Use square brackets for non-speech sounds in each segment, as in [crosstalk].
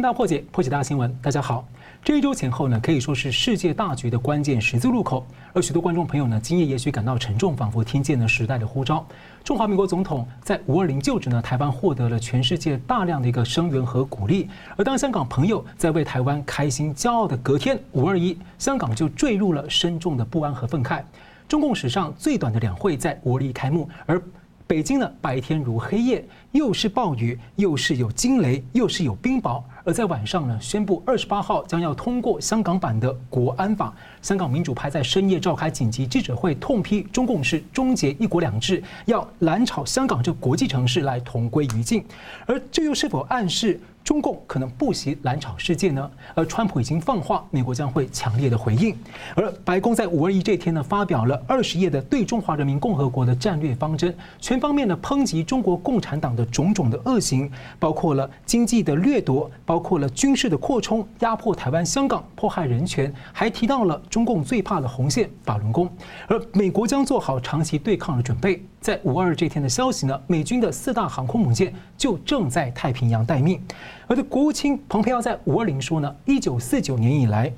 大破解，破解大新闻。大家好，这一周前后呢，可以说是世界大局的关键十字路口。而许多观众朋友呢，今夜也许感到沉重，仿佛听见了时代的呼召。中华民国总统在五二零就职呢，台湾获得了全世界大量的一个声援和鼓励。而当香港朋友在为台湾开心骄傲的隔天，五二一，香港就坠入了深重的不安和愤慨。中共史上最短的两会在五二一开幕，而北京呢，白天如黑夜，又是暴雨，又是有惊雷，又是有冰雹。而在晚上呢，宣布二十八号将要通过香港版的国安法。香港民主派在深夜召开紧急记者会，痛批中共是终结一国两制，要揽炒香港这国际城市来同归于尽。而这又是否暗示？中共可能不惜揽炒世界呢，而川普已经放话，美国将会强烈的回应。而白宫在五二一这天呢，发表了二十页的对中华人民共和国的战略方针，全方面的抨击中国共产党的种种的恶行，包括了经济的掠夺，包括了军事的扩充，压迫台湾、香港，迫害人权，还提到了中共最怕的红线法轮功。而美国将做好长期对抗的准备。在五二这天的消息呢，美军的四大航空母舰就正在太平洋待命。而的国务卿蓬佩奥在五二零说呢，一九四九年以来，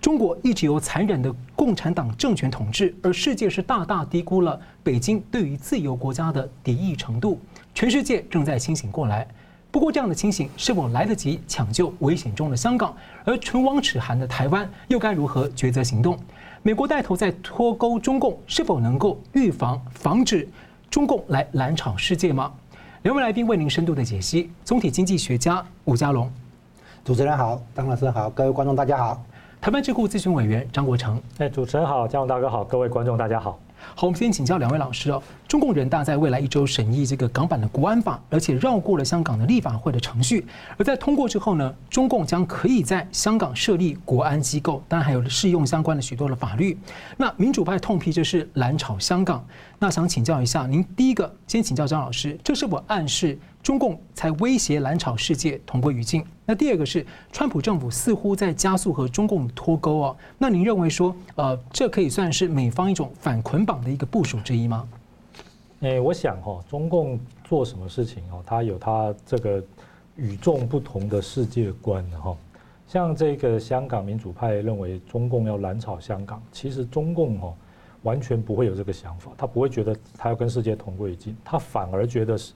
中国一直由残忍的共产党政权统治，而世界是大大低估了北京对于自由国家的敌意程度。全世界正在清醒过来，不过这样的情形是否来得及抢救危险中的香港？而唇亡齿寒的台湾又该如何抉择行动？美国带头在脱钩中共，是否能够预防、防止中共来揽炒世界吗？两位来宾为您深度的解析。总体经济学家武家龙，主持人好，张老师好，各位观众大家好。台湾智库咨询委员张国成，哎，主持人好，江龙大哥好，各位观众大家好。好，我们先请教两位老师哦。中共人大在未来一周审议这个港版的国安法，而且绕过了香港的立法会的程序。而在通过之后呢，中共将可以在香港设立国安机构，当然还有适用相关的许多的法律。那民主派痛批这是蓝炒香港。那想请教一下您，第一个先请教张老师，这是否暗示？中共才威胁蓝炒世界同归于尽。那第二个是，川普政府似乎在加速和中共脱钩哦。那您认为说，呃，这可以算是美方一种反捆绑的一个部署之一吗？诶，我想哈，中共做什么事情哦，他有他这个与众不同的世界观的哈。像这个香港民主派认为中共要揽炒香港，其实中共哦完全不会有这个想法，他不会觉得他要跟世界同归于尽，他反而觉得是。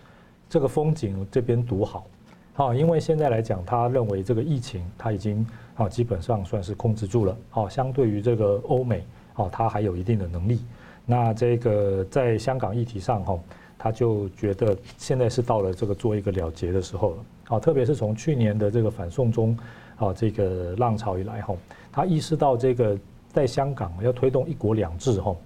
这个风景这边独好，啊，因为现在来讲，他认为这个疫情他已经啊基本上算是控制住了，啊，相对于这个欧美，啊，他还有一定的能力。那这个在香港议题上，哈，他就觉得现在是到了这个做一个了结的时候了，啊，特别是从去年的这个反送中啊这个浪潮以来，哈，他意识到这个在香港要推动一国两制，哈，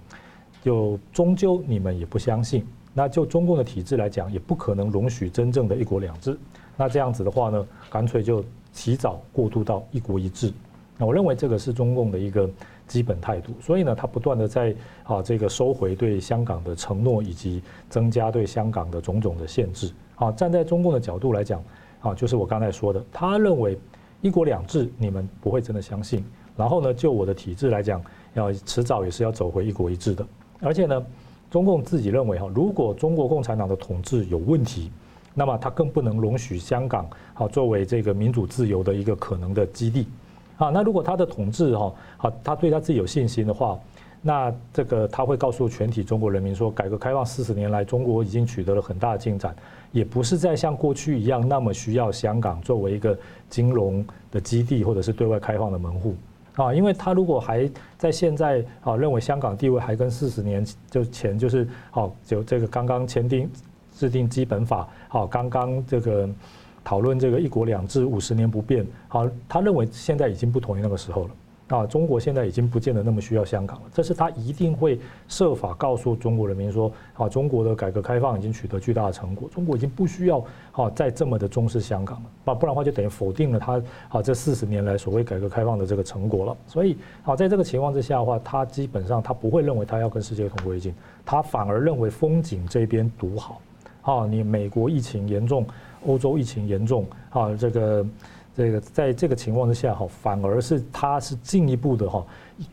就终究你们也不相信。那就中共的体制来讲，也不可能容许真正的一国两制。那这样子的话呢，干脆就提早过渡到一国一制。那我认为这个是中共的一个基本态度。所以呢，他不断的在啊这个收回对香港的承诺，以及增加对香港的种种的限制。啊，站在中共的角度来讲，啊，就是我刚才说的，他认为一国两制你们不会真的相信。然后呢，就我的体制来讲，要迟早也是要走回一国一制的。而且呢。中共自己认为哈，如果中国共产党的统治有问题，那么他更不能容许香港好作为这个民主自由的一个可能的基地啊。那如果他的统治哈好，他对他自己有信心的话，那这个他会告诉全体中国人民说，改革开放四十年来，中国已经取得了很大的进展，也不是再像过去一样那么需要香港作为一个金融的基地或者是对外开放的门户。啊，因为他如果还在现在啊，认为香港地位还跟四十年就前就是好，就这个刚刚签订制定基本法，好，刚刚这个讨论这个一国两制五十年不变，好，他认为现在已经不同于那个时候了。啊，中国现在已经不见得那么需要香港了，这是他一定会设法告诉中国人民说，啊，中国的改革开放已经取得巨大的成果，中国已经不需要啊再这么的重视香港了，啊，不然的话就等于否定了他啊这四十年来所谓改革开放的这个成果了。所以，啊，在这个情况之下的话，他基本上他不会认为他要跟世界同归于尽，他反而认为风景这边独好，啊，你美国疫情严重，欧洲疫情严重，啊，这个。这个在这个情况之下哈，反而是他是进一步的哈，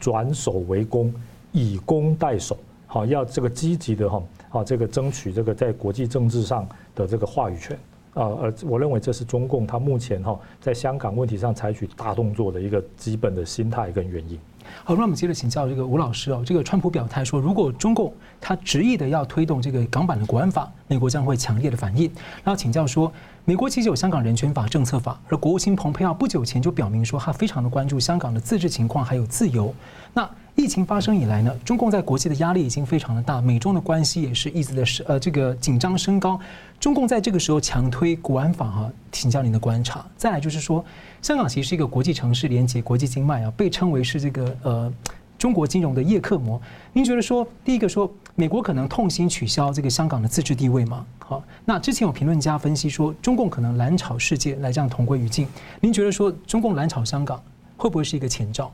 转守为攻，以攻代守，好，要这个积极的哈，好这个争取这个在国际政治上的这个话语权呃，而我认为这是中共他目前哈在香港问题上采取大动作的一个基本的心态跟原因。好，那我们接着请教这个吴老师哦。这个川普表态说，如果中共他执意的要推动这个港版的国安法，美国将会强烈的反应。然后请教说，美国其实有香港人权法、政策法，而国务卿蓬佩奥不久前就表明说，他非常的关注香港的自治情况还有自由。那疫情发生以来呢，中共在国际的压力已经非常的大，美中的关系也是一直的呃这个紧张升高。中共在这个时候强推国安法哈，请教您的观察。再来就是说，香港其实是一个国际城市，连接国际经脉啊，被称为是这个呃中国金融的叶克膜。您觉得说，第一个说，美国可能痛心取消这个香港的自治地位吗？好，那之前有评论家分析说，中共可能蓝炒世界来这样同归于尽。您觉得说，中共蓝炒香港会不会是一个前兆？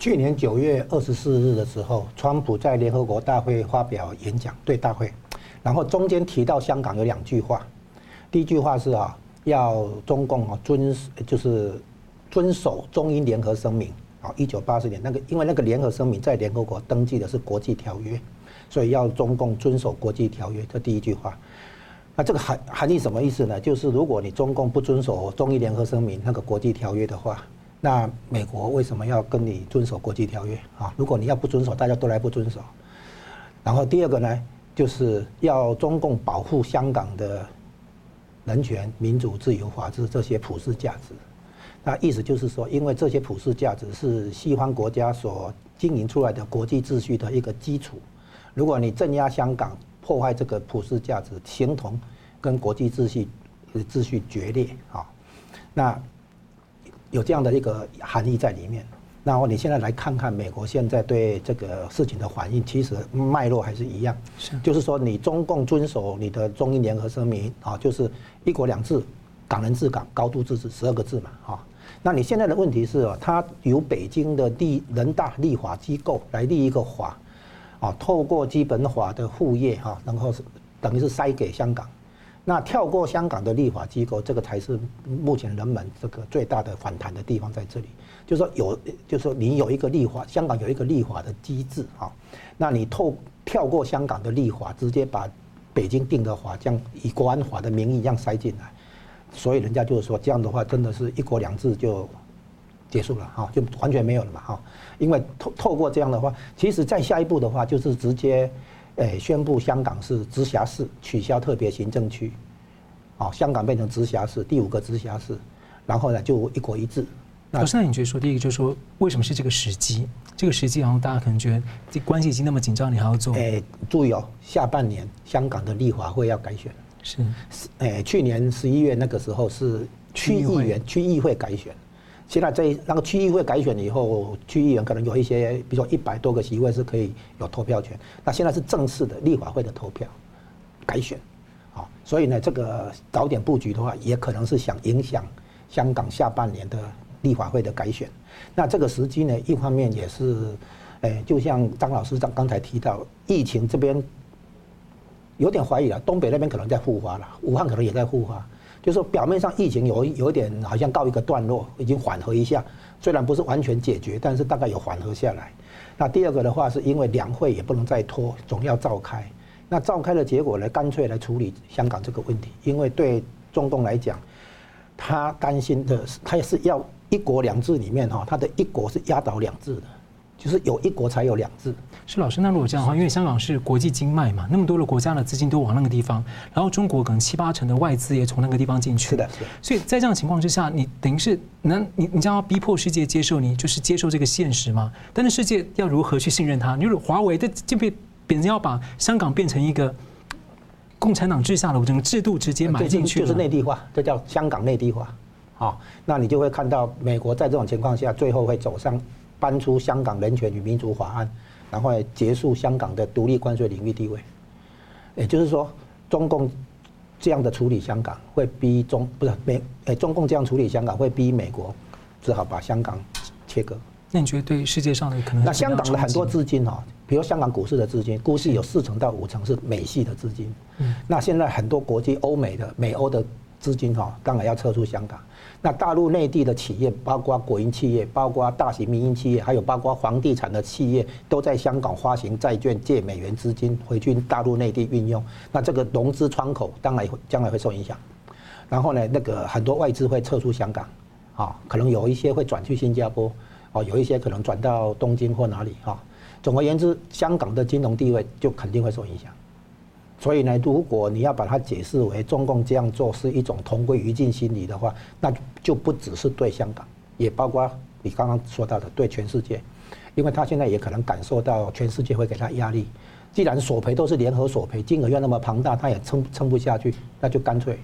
去年九月二十四日的时候，川普在联合国大会发表演讲，对大会。然后中间提到香港有两句话，第一句话是啊，要中共啊遵就是遵守中英联合声明啊，一九八四年那个，因为那个联合声明在联合国登记的是国际条约，所以要中共遵守国际条约。这第一句话，那这个含含义什么意思呢？就是如果你中共不遵守中英联合声明那个国际条约的话，那美国为什么要跟你遵守国际条约啊？如果你要不遵守，大家都来不遵守。然后第二个呢？就是要中共保护香港的人权、民主、自由、法治这些普世价值。那意思就是说，因为这些普世价值是西方国家所经营出来的国际秩序的一个基础。如果你镇压香港，破坏这个普世价值，形同跟国际秩序秩序决裂啊。那有这样的一个含义在里面。然后你现在来看看美国现在对这个事情的反应，其实脉络还是一样，是，就是说你中共遵守你的中英联合声明啊，就是一国两制、港人治港、高度自治十二个字嘛，哈。那你现在的问题是，他由北京的立人大立法机构来立一个法，啊，透过基本法的附页哈，然后是等于是塞给香港。那跳过香港的立法机构，这个才是目前人们这个最大的反弹的地方在这里。就是说有，就是说你有一个立法，香港有一个立法的机制啊，那你透跳过香港的立法，直接把北京定的法，这样以国安法的名义这样塞进来，所以人家就是说这样的话，真的是一国两制就结束了哈，就完全没有了嘛哈。因为透透过这样的话，其实再下一步的话，就是直接。诶，宣布香港是直辖市，取消特别行政区，哦，香港变成直辖市，第五个直辖市，然后呢就一国一制。那现在你觉得说，第一个就是说，为什么是这个时机？这个时机，然后大家可能觉得这关系已经那么紧张，你还要做？诶，注意哦，下半年香港的立法会要改选，是，诶，去年十一月那个时候是区议员区议会改选。现在在那个区议会改选以后，区议员可能有一些，比如说一百多个席位是可以有投票权。那现在是正式的立法会的投票改选，啊，所以呢，这个早点布局的话，也可能是想影响香港下半年的立法会的改选。那这个时机呢，一方面也是，诶，就像张老师刚刚才提到，疫情这边有点怀疑了，东北那边可能在复发了，武汉可能也在复发。就是，表面上疫情有有点好像告一个段落，已经缓和一下，虽然不是完全解决，但是大概有缓和下来。那第二个的话，是因为两会也不能再拖，总要召开。那召开的结果呢，干脆来处理香港这个问题，因为对中共来讲，他担心的是，他也是要一国两制里面哈，他的一国是压倒两制的。就是有一国才有两制。是老师，那如果这样的话，因为香港是国际经脉嘛，那么多的国家的资金都往那个地方，然后中国可能七八成的外资也从那个地方进去。是的。所以在这样的情况之下，你等于是能你你将要逼迫世界接受你，就是接受这个现实吗？但是世界要如何去信任他？你如果华为的这边别人要把香港变成一个共产党治下的整个制度直接埋进去，就是内地化，这叫香港内地化。好，那你就会看到美国在这种情况下，最后会走上。搬出香港人权与民主法案，然后结束香港的独立关税领域地位。也就是说，中共这样的处理香港，会逼中不是美诶，中共这样处理香港，会逼美国只好把香港切割。那你觉得对世界上的可能？那香港的很多资金哈，比如香港股市的资金，估计有四成到五成是美系的资金。嗯。那现在很多国际欧美的美欧的资金哈，当然要撤出香港。那大陆内地的企业，包括国营企业，包括大型民营企业，还有包括房地产的企业，都在香港发行债券，借美元资金回去大陆内地运用。那这个融资窗口当然将来会受影响。然后呢，那个很多外资会撤出香港，啊，可能有一些会转去新加坡，哦，有一些可能转到东京或哪里哈。总而言之，香港的金融地位就肯定会受影响。所以呢，如果你要把它解释为中共这样做是一种同归于尽心理的话，那就不只是对香港，也包括你刚刚说到的对全世界，因为他现在也可能感受到全世界会给他压力。既然索赔都是联合索赔，金额又那么庞大，他也撑撑不下去，那就干脆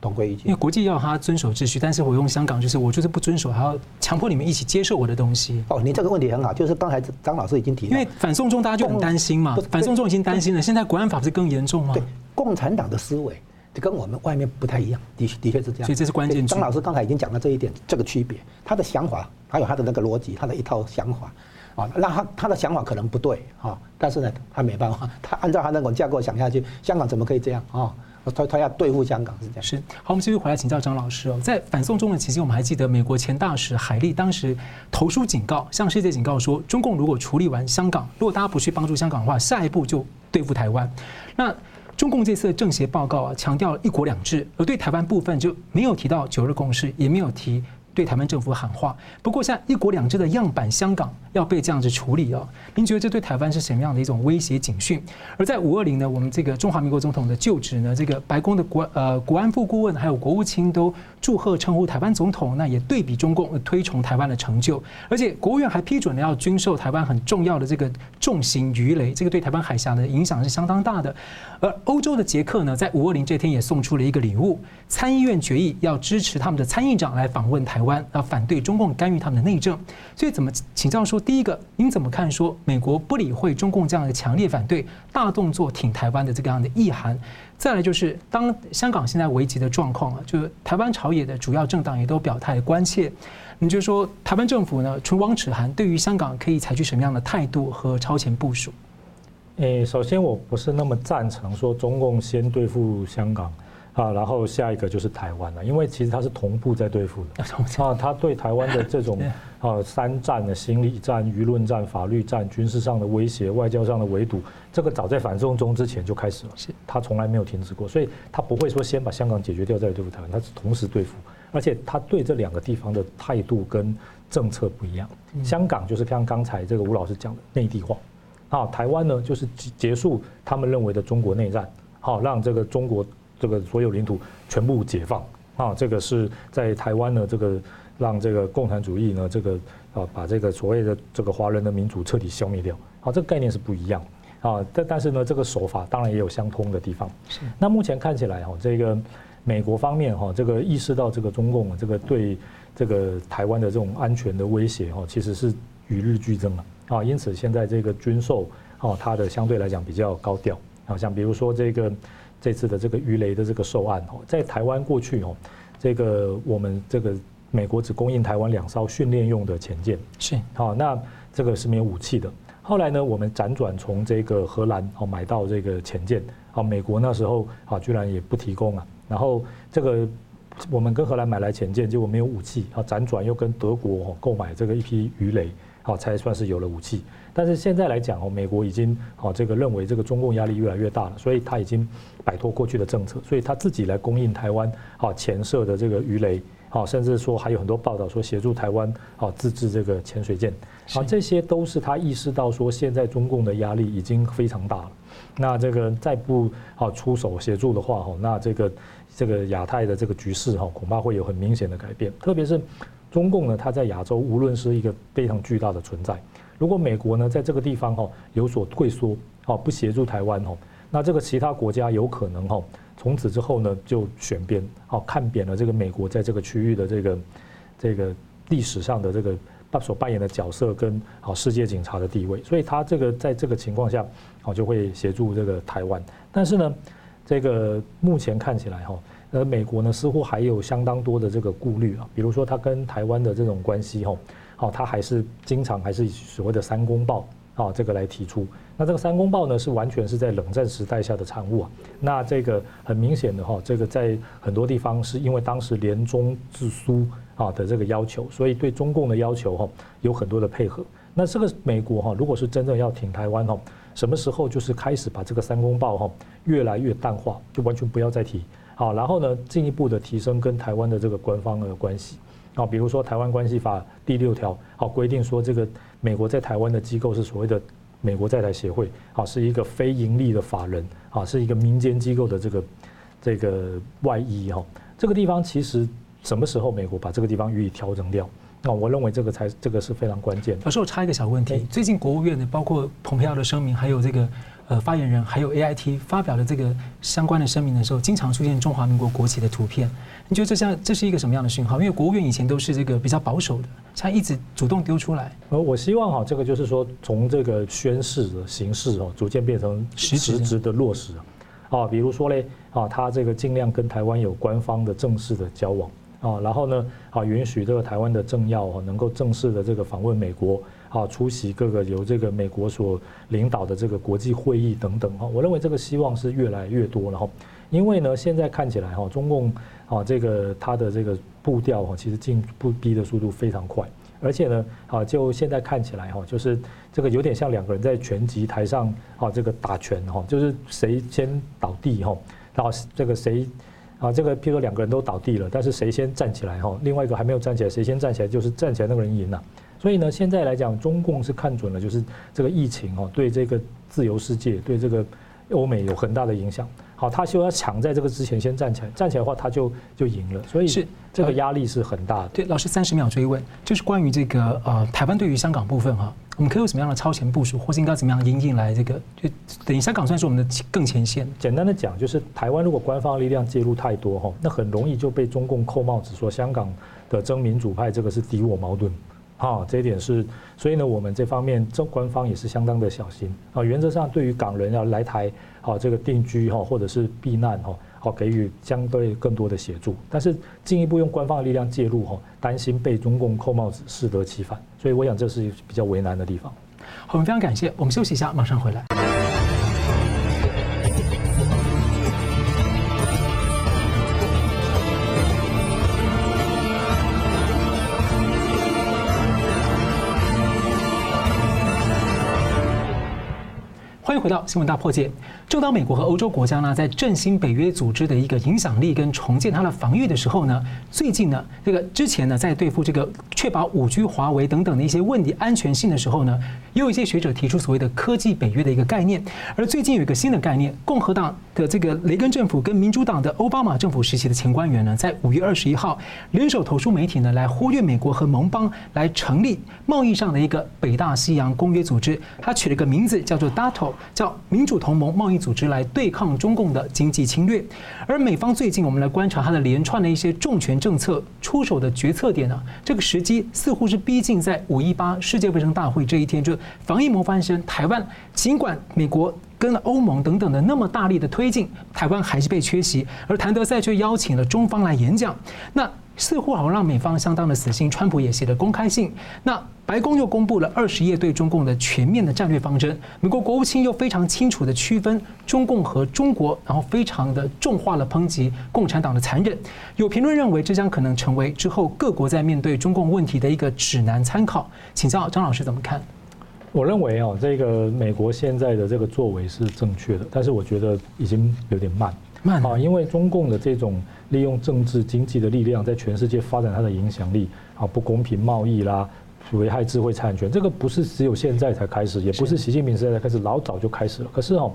同归于尽。因为国际要他遵守秩序，但是我用香港就是我就是不遵守，还要强迫你们一起接受我的东西。哦，你这个问题很好，就是刚才张老师已经提到，因为反送中大家就很担心嘛，反送中已经担心了，现在国安法不是更严重吗？对，共产党的思维就跟我们外面不太一样，的的确是这样。所以这是关键。张老师刚才已经讲了这一点，这个区别，他的想法还有他的那个逻辑，他的一套想法。啊，那他他的想法可能不对啊，但是呢，他没办法，他按照他那种架构想下去，香港怎么可以这样啊？他他要对付香港是这样。是，好，我们继续回来请教张老师哦，在反送中的期间，我们还记得美国前大使海利当时投书警告，向世界警告说，中共如果处理完香港，如果大家不去帮助香港的话，下一步就对付台湾。那中共这次政协报告啊，强调一国两制，而对台湾部分就没有提到九日共识，也没有提。对台湾政府喊话，不过像一国两制的样板香港要被这样子处理哦，您觉得这对台湾是什么样的一种威胁警讯？而在五二零呢，我们这个中华民国总统的就职呢，这个白宫的国呃国安副顾问还有国务卿都祝贺称呼台湾总统，那也对比中共推崇台湾的成就，而且国务院还批准了要军售台湾很重要的这个重型鱼雷，这个对台湾海峡的影响是相当大的。而欧洲的捷克呢，在五二零这天也送出了一个礼物，参议院决议要支持他们的参议长来访问台湾，要反对中共干预他们的内政。所以怎么请教说，第一个，您怎么看说美国不理会中共这样的强烈反对，大动作挺台湾的这个样的意涵？再来就是，当香港现在危急的状况啊，就是台湾朝野的主要政党也都表态关切。你就说台湾政府呢，唇亡齿寒，对于香港可以采取什么样的态度和超前部署？诶，首先我不是那么赞成说中共先对付香港啊，然后下一个就是台湾了，因为其实它是同步在对付的 [laughs] 啊，他对台湾的这种 [laughs] 啊三战的心理战、舆论战、法律战、军事上的威胁、外交上的围堵，这个早在反送中之前就开始了，他从来没有停止过，所以他不会说先把香港解决掉再对付台湾，他是同时对付，而且他对这两个地方的态度跟政策不一样，香港就是像刚才这个吴老师讲的内地化。啊，台湾呢，就是结束他们认为的中国内战，好，让这个中国这个所有领土全部解放。啊，这个是在台湾呢，这个让这个共产主义呢，这个啊，把这个所谓的这个华人的民主彻底消灭掉。好，这个概念是不一样。啊，但但是呢，这个手法当然也有相通的地方。是。那目前看起来哈，这个美国方面哈，这个意识到这个中共这个对这个台湾的这种安全的威胁哈，其实是与日俱增了。啊，因此现在这个军售，哦，它的相对来讲比较高调。好像比如说这个这次的这个鱼雷的这个受案，哦，在台湾过去哦，这个我们这个美国只供应台湾两艘训练用的潜舰，是，好，那这个是没有武器的。后来呢，我们辗转从这个荷兰哦买到这个潜舰，啊，美国那时候啊居然也不提供啊。然后这个我们跟荷兰买来潜舰，结果没有武器，啊，辗转又跟德国哦购买这个一批鱼雷。好，才算是有了武器。但是现在来讲哦，美国已经好这个认为这个中共压力越来越大了，所以他已经摆脱过去的政策，所以他自己来供应台湾好潜射的这个鱼雷，好，甚至说还有很多报道说协助台湾好自制这个潜水舰，好，这些都是他意识到说现在中共的压力已经非常大了。那这个再不好出手协助的话，哈，那这个这个亚太的这个局势哈，恐怕会有很明显的改变，特别是。中共呢，它在亚洲无论是一个非常巨大的存在。如果美国呢，在这个地方哈有所退缩，哦不协助台湾哈，那这个其他国家有可能哈从此之后呢就选边，哦看扁了这个美国在这个区域的这个这个历史上的这个所扮演的角色跟好世界警察的地位，所以他这个在这个情况下，哦就会协助这个台湾。但是呢，这个目前看起来哈。而美国呢，似乎还有相当多的这个顾虑啊，比如说他跟台湾的这种关系吼，好，他还是经常还是以所谓的三公报啊这个来提出。那这个三公报呢，是完全是在冷战时代下的产物啊。那这个很明显的哈，这个在很多地方是因为当时联中制苏啊的这个要求，所以对中共的要求哈有很多的配合。那这个美国哈，如果是真正要挺台湾哈，什么时候就是开始把这个三公报哈越来越淡化，就完全不要再提。好，然后呢，进一步的提升跟台湾的这个官方的关系，啊，比如说《台湾关系法》第六条，好规定说这个美国在台湾的机构是所谓的美国在台协会，好，是一个非盈利的法人，啊，是一个民间机构的这个这个外衣哈，这个地方其实什么时候美国把这个地方予以调整掉？那我认为这个才这个是非常关键。老师，我插一个小问题，最近国务院的包括蓬佩奥的声明，还有这个。呃，发言人还有 AIT 发表的这个相关的声明的时候，经常出现中华民国国旗的图片。你觉得这像这是一个什么样的讯号？因为国务院以前都是这个比较保守的，他一直主动丢出来。呃，我希望哈，这个就是说，从这个宣誓的形式哦，逐渐变成实质的落实。啊，比如说嘞，啊，他这个尽量跟台湾有官方的正式的交往啊，然后呢，啊，允许这个台湾的政要哦能够正式的这个访问美国。啊，出席各个由这个美国所领导的这个国际会议等等哈，我认为这个希望是越来越多了哈，因为呢，现在看起来哈，中共啊这个它的这个步调哈，其实进步逼的速度非常快，而且呢，啊就现在看起来哈，就是这个有点像两个人在拳击台上啊这个打拳哈，就是谁先倒地哈，然后这个谁啊这个譬如说两个人都倒地了，但是谁先站起来哈，另外一个还没有站起来，谁先站起来就是站起来那个人赢了。所以呢，现在来讲，中共是看准了，就是这个疫情哦，对这个自由世界，对这个欧美有很大的影响。好，他就要抢在这个之前先站起来，站起来的话，他就就赢了。所以是这个压力是很大的。对，老师三十秒追问，就是关于这个呃，台湾对于香港部分哈，我们可以有什么样的超前部署，或是应该怎么样引进来这个，就等于香港算是我们的更前线。简单的讲，就是台湾如果官方力量介入太多哈，那很容易就被中共扣帽子，说香港的争民主派这个是敌我矛盾。啊，这一点是，所以呢，我们这方面中官方也是相当的小心啊。原则上，对于港人要来台啊，这个定居哈，或者是避难哈，好给予相对更多的协助。但是进一步用官方的力量介入哈，担心被中共扣帽子，适得其反。所以我想这是比较为难的地方。好，我们非常感谢，我们休息一下，马上回来。回到新闻大破解。正当美国和欧洲国家呢在振兴北约组织的一个影响力跟重建它的防御的时候呢，最近呢，这个之前呢在对付这个确保五 G、华为等等的一些问题安全性的时候呢，也有一些学者提出所谓的科技北约的一个概念。而最近有一个新的概念，共和党的这个雷根政府跟民主党的奥巴马政府时期的前官员呢，在五月二十一号联手投书媒体呢，来呼吁美国和盟邦来成立贸易上的一个北大西洋公约组织，他取了一个名字叫做 DATO。叫民主同盟贸易组织来对抗中共的经济侵略，而美方最近我们来观察它的连串的一些重拳政策出手的决策点呢，这个时机似乎是逼近在五一八世界卫生大会这一天，就防疫模范生台湾，尽管美国跟欧盟等等的那么大力的推进，台湾还是被缺席，而谭德赛却邀请了中方来演讲，那似乎好像让美方相当的死心，川普也写的公开信，那。白宫又公布了二十页对中共的全面的战略方针，美国国务卿又非常清楚地区分中共和中国，然后非常的重化了抨击共产党的残忍。有评论认为，这将可能成为之后各国在面对中共问题的一个指南参考。请教张老师怎么看？我认为啊，这个美国现在的这个作为是正确的，但是我觉得已经有点慢慢啊，因为中共的这种利用政治经济的力量在全世界发展它的影响力啊，不公平贸易啦。危害智慧产权，这个不是只有现在才开始，也不是习近平时代才开始，老早就开始了。可是哦，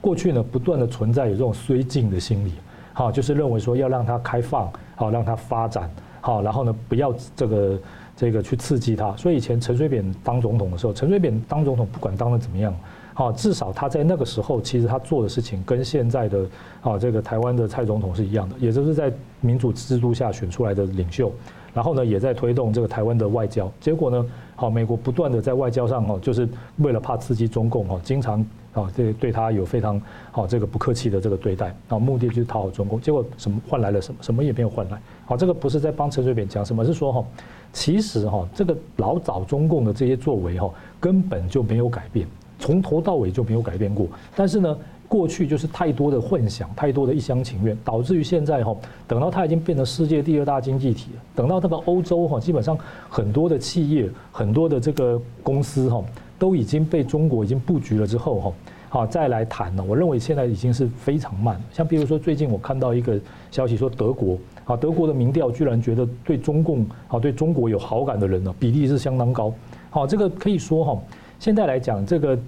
过去呢，不断的存在有这种绥靖的心理，好，就是认为说要让它开放，好，让它发展，好，然后呢，不要这个这个去刺激它。所以以前陈水扁当总统的时候，陈水扁当总统不管当的怎么样，好，至少他在那个时候，其实他做的事情跟现在的啊这个台湾的蔡总统是一样的，也就是在民主制度下选出来的领袖。然后呢，也在推动这个台湾的外交。结果呢，好，美国不断的在外交上哈，就是为了怕刺激中共哈，经常啊对对他有非常好这个不客气的这个对待，啊，目的就是讨好中共。结果什么换来了什么？什么也没有换来。好，这个不是在帮陈水扁讲什么，是说哈，其实哈，这个老早中共的这些作为哈，根本就没有改变，从头到尾就没有改变过。但是呢。过去就是太多的幻想，太多的一厢情愿，导致于现在哈，等到它已经变成世界第二大经济体，等到这个欧洲哈，基本上很多的企业、很多的这个公司哈，都已经被中国已经布局了之后哈，好再来谈呢，我认为现在已经是非常慢。像比如说最近我看到一个消息说，德国啊，德国的民调居然觉得对中共啊，对中国有好感的人呢，比例是相当高。好，这个可以说哈，现在来讲，这个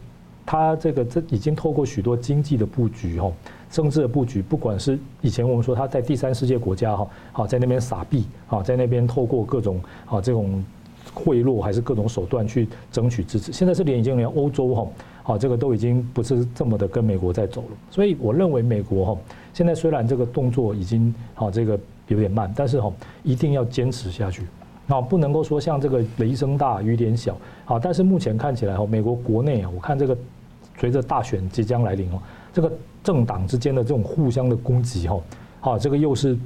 他这个这已经透过许多经济的布局哈，政治的布局，不管是以前我们说他在第三世界国家哈，好在那边撒币啊，在那边透过各种啊这种。贿赂还是各种手段去争取支持，现在是连已经连欧洲哈，好这个都已经不是这么的跟美国在走了，所以我认为美国哈现在虽然这个动作已经好这个有点慢，但是哈一定要坚持下去，啊不能够说像这个雷声大雨点小，好但是目前看起来哈美国国内啊我看这个随着大选即将来临哦，这个政党之间的这种互相的攻击哈，好这个又是。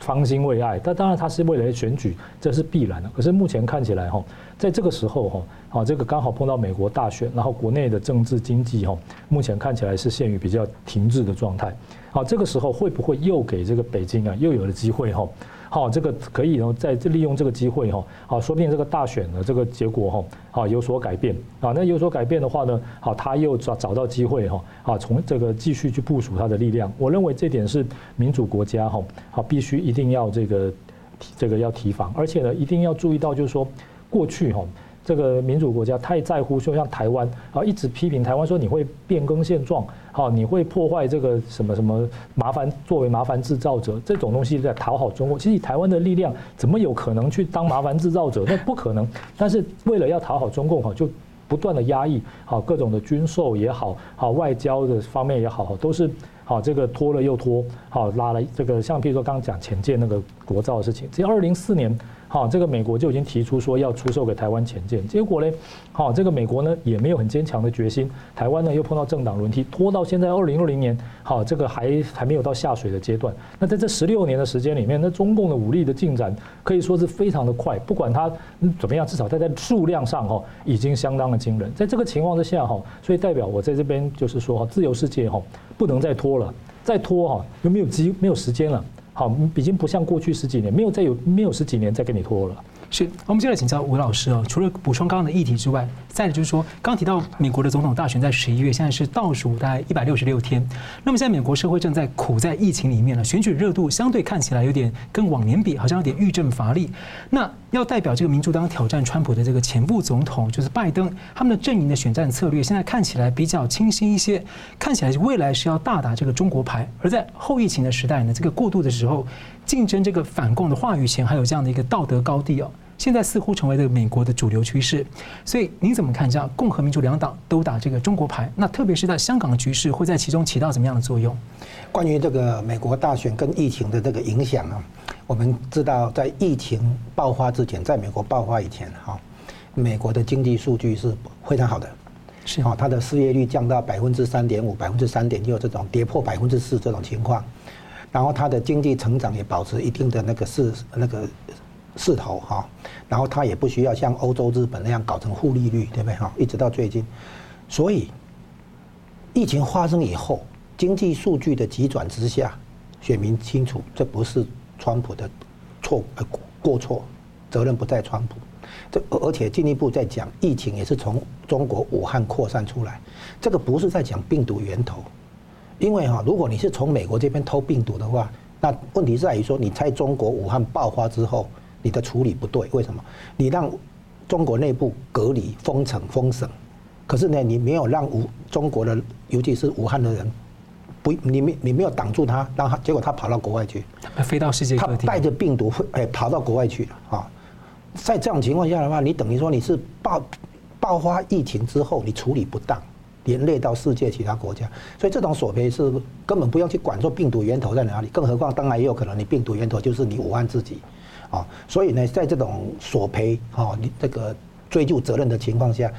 方兴未艾，但当然他是为了选举，这是必然的。可是目前看起来哈，在这个时候哈，啊这个刚好碰到美国大选，然后国内的政治经济哈，目前看起来是陷于比较停滞的状态。好，这个时候会不会又给这个北京啊又有了机会哈？好，这个可以呢，在利用这个机会哈，好，说不定这个大选的这个结果哈，好有所改变啊。那有所改变的话呢，好，他又找找到机会哈，啊，从这个继续去部署他的力量。我认为这点是民主国家哈，好，必须一定要这个这个要提防，而且呢，一定要注意到就是说过去哈。这个民主国家太在乎，就像台湾啊，一直批评台湾说你会变更现状，好，你会破坏这个什么什么麻烦，作为麻烦制造者这种东西在讨好中国。其实台湾的力量怎么有可能去当麻烦制造者？那不可能。但是为了要讨好中共，哈，就不断的压抑，好各种的军售也好，好外交的方面也好，都是好这个拖了又拖，好拉了这个像比如说刚刚讲潜舰那个国造的事情，这二零零四年。好，这个美国就已经提出说要出售给台湾潜舰，结果呢，好，这个美国呢也没有很坚强的决心，台湾呢又碰到政党轮替，拖到现在二零二零年，好，这个还还没有到下水的阶段。那在这十六年的时间里面，那中共的武力的进展可以说是非常的快，不管它怎么样，至少它在数量上哈已经相当的惊人。在这个情况之下哈，所以代表我在这边就是说哈，自由世界哈不能再拖了，再拖哈又没有机没有时间了。好，已经不像过去十几年，没有再有没有十几年再跟你拖了。是，我们接下来请教吴老师哦。除了补充刚刚的议题之外，再来就是说，刚提到美国的总统大选在十一月，现在是倒数大概一百六十六天。那么现在美国社会正在苦在疫情里面了，选举热度相对看起来有点跟往年比，好像有点欲振乏力。那要代表这个民主党挑战川普的这个前副总统就是拜登，他们的阵营的选战策略现在看起来比较清晰一些，看起来未来是要大打这个中国牌。而在后疫情的时代呢，这个过渡的时候，竞争这个反共的话语权，还有这样的一个道德高地哦。现在似乎成为这个美国的主流趋势，所以您怎么看？这样共和民主两党都打这个中国牌，那特别是在香港的局势会在其中起到怎么样的作用？关于这个美国大选跟疫情的这个影响啊，我们知道在疫情爆发之前，在美国爆发以前哈，美国的经济数据是非常好的，是哈，它的失业率降到百分之三点五、百分之三点六这种跌破百分之四这种情况，然后它的经济成长也保持一定的那个是那个。势头哈，然后他也不需要像欧洲、日本那样搞成负利率，对不对哈？一直到最近，所以疫情发生以后，经济数据的急转直下，选民清楚这不是川普的错呃过错，责任不在川普。这而且进一步在讲，疫情也是从中国武汉扩散出来，这个不是在讲病毒源头，因为哈，如果你是从美国这边偷病毒的话，那问题在于说，你在中国武汉爆发之后。你的处理不对，为什么？你让中国内部隔离、封城、封省，可是呢，你没有让武中国的，尤其是武汉的人，不，你没你没有挡住他，让他结果他跑到国外去，飞到世界各地，他带着病毒会，哎，跑到国外去了啊！在这种情况下的话，你等于说你是爆爆发疫情之后，你处理不当，连累到世界其他国家，所以这种索赔是根本不用去管说病毒源头在哪里，更何况当然也有可能你病毒源头就是你武汉自己。啊，所以呢，在这种索赔、哈，你这个追究责任的情况下，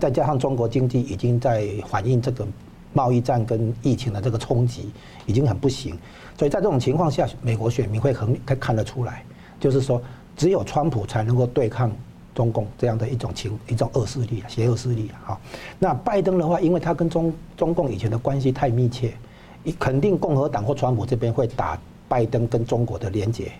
再加上中国经济已经在反映这个贸易战跟疫情的这个冲击，已经很不行。所以在这种情况下，美国选民会很可以看得出来，就是说，只有川普才能够对抗中共这样的一种情一种恶势力、邪恶势力啊。那拜登的话，因为他跟中中共以前的关系太密切，肯定共和党或川普这边会打拜登跟中国的连结。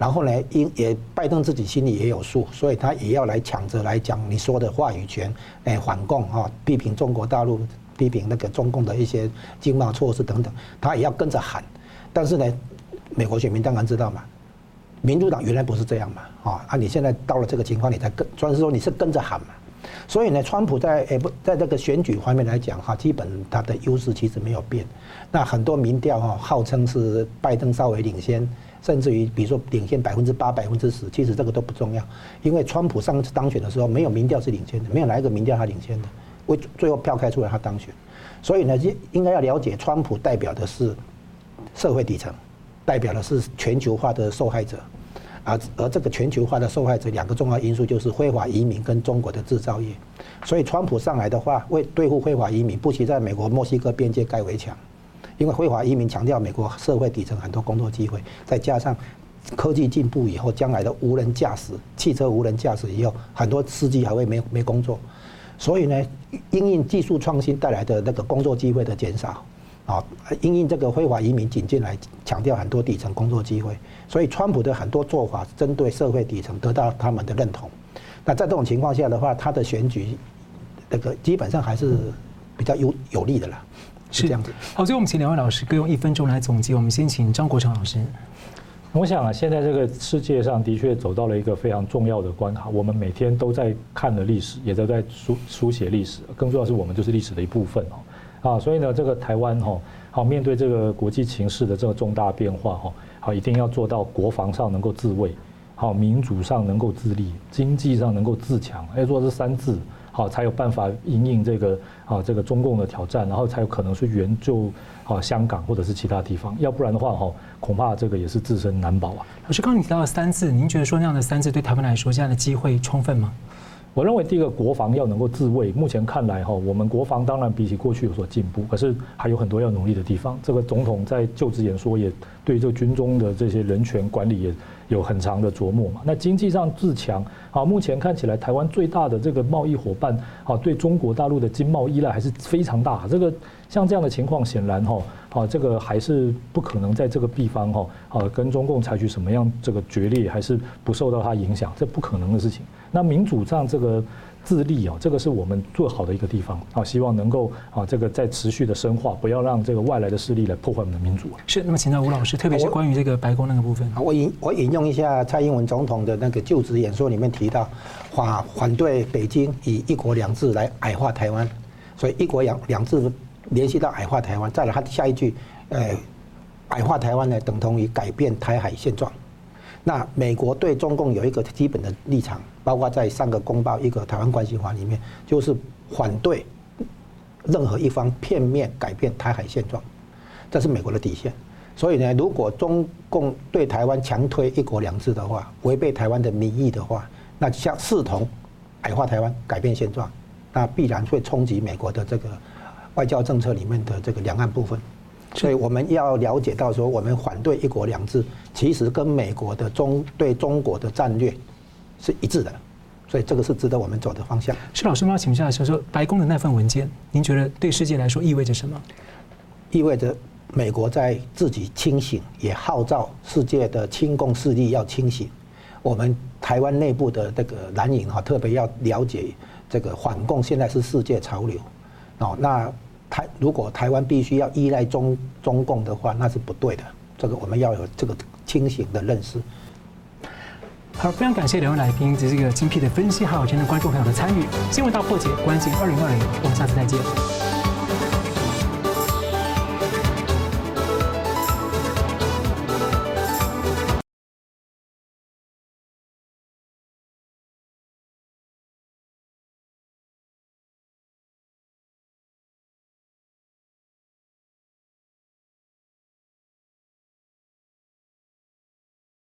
然后呢，因也拜登自己心里也有数，所以他也要来抢着来讲你说的话语权，哎，反共啊，批评中国大陆批评那个中共的一些经贸措施等等，他也要跟着喊。但是呢，美国选民当然知道嘛，民主党原来不是这样嘛，啊啊，你现在到了这个情况，你才跟，主要是说你是跟着喊嘛。所以呢，川普在诶不在这个选举方面来讲哈，基本他的优势其实没有变。那很多民调哈，号称是拜登稍微领先，甚至于比如说领先百分之八、百分之十，其实这个都不重要，因为川普上次当选的时候，没有民调是领先的，没有哪一个民调他领先的，为最后票开出来他当选。所以呢，应该要了解，川普代表的是社会底层，代表的是全球化的受害者。而而这个全球化的受害者，两个重要因素就是非法移民跟中国的制造业。所以，川普上来的话，为对付非法移民，不惜在美国墨西哥边界盖围墙，因为非法移民强调美国社会底层很多工作机会，再加上科技进步以后，将来的无人驾驶、汽车无人驾驶以后，很多司机还会没没工作。所以呢，因应技术创新带来的那个工作机会的减少。啊，因应这个非法移民进进来，强调很多底层工作机会，所以川普的很多做法针对社会底层得到他们的认同。那在这种情况下的话，他的选举那个基本上还是比较有有利的啦。是这样子。好，所以我们请两位老师各用一分钟来总结。我们先请张国成老师。我想啊，现在这个世界上的确走到了一个非常重要的关卡，我们每天都在看的历史，也都在书书写历史，更重要是我们就是历史的一部分哦。啊，所以呢，这个台湾哈，好面对这个国际情势的这个重大变化哈，好一定要做到国防上能够自卫，好民主上能够自立，经济上能够自强，要做这三字，好才有办法引应这个啊这个中共的挑战，然后才有可能去援救啊香港或者是其他地方，要不然的话哈，恐怕这个也是自身难保啊。老师，刚刚你提到了三次，您觉得说那样的三次对台湾来说，这样的机会充分吗？我认为第一个国防要能够自卫。目前看来哈，我们国防当然比起过去有所进步，可是还有很多要努力的地方。这个总统在就职演说也对这个军中的这些人权管理也有很长的琢磨嘛。那经济上自强，啊，目前看起来台湾最大的这个贸易伙伴，啊，对中国大陆的经贸依赖还是非常大。这个像这样的情况，显然哈，啊，这个还是不可能在这个地方哈，啊，跟中共采取什么样这个决裂，还是不受到它影响，这不可能的事情。那民主上这个自立啊，这个是我们做好的一个地方啊，希望能够啊这个再持续的深化，不要让这个外来的势力来破坏我们的民主。是，那么请教吴老师，特别是关于这个白宫那个部分。我引我引用一下蔡英文总统的那个就职演说里面提到，反反对北京以一国两制来矮化台湾，所以一国两两制联系到矮化台湾。再来，他下一句，呃，矮化台湾呢，等同于改变台海现状。那美国对中共有一个基本的立场，包括在上个公报、一个台湾关系法里面，就是反对任何一方片面改变台海现状，这是美国的底线。所以呢，如果中共对台湾强推一国两制的话，违背台湾的民意的话，那像视同矮化台湾、改变现状，那必然会冲击美国的这个外交政策里面的这个两岸部分。所以我们要了解到，说我们反对一国两制，其实跟美国的中对中国的战略是一致的，所以这个是值得我们走的方向。施老师，我要请问一下，说白宫的那份文件，您觉得对世界来说意味着什么？意味着美国在自己清醒，也号召世界的亲共势力要清醒。我们台湾内部的这个蓝营哈，特别要了解这个反共现在是世界潮流哦，那。台如果台湾必须要依赖中中共的话，那是不对的。这个我们要有这个清醒的认识。好，非常感谢两位来宾及这个精辟的分析，还有今天观众朋友的参与。新闻大破解，关键二零二零，我们下次再见。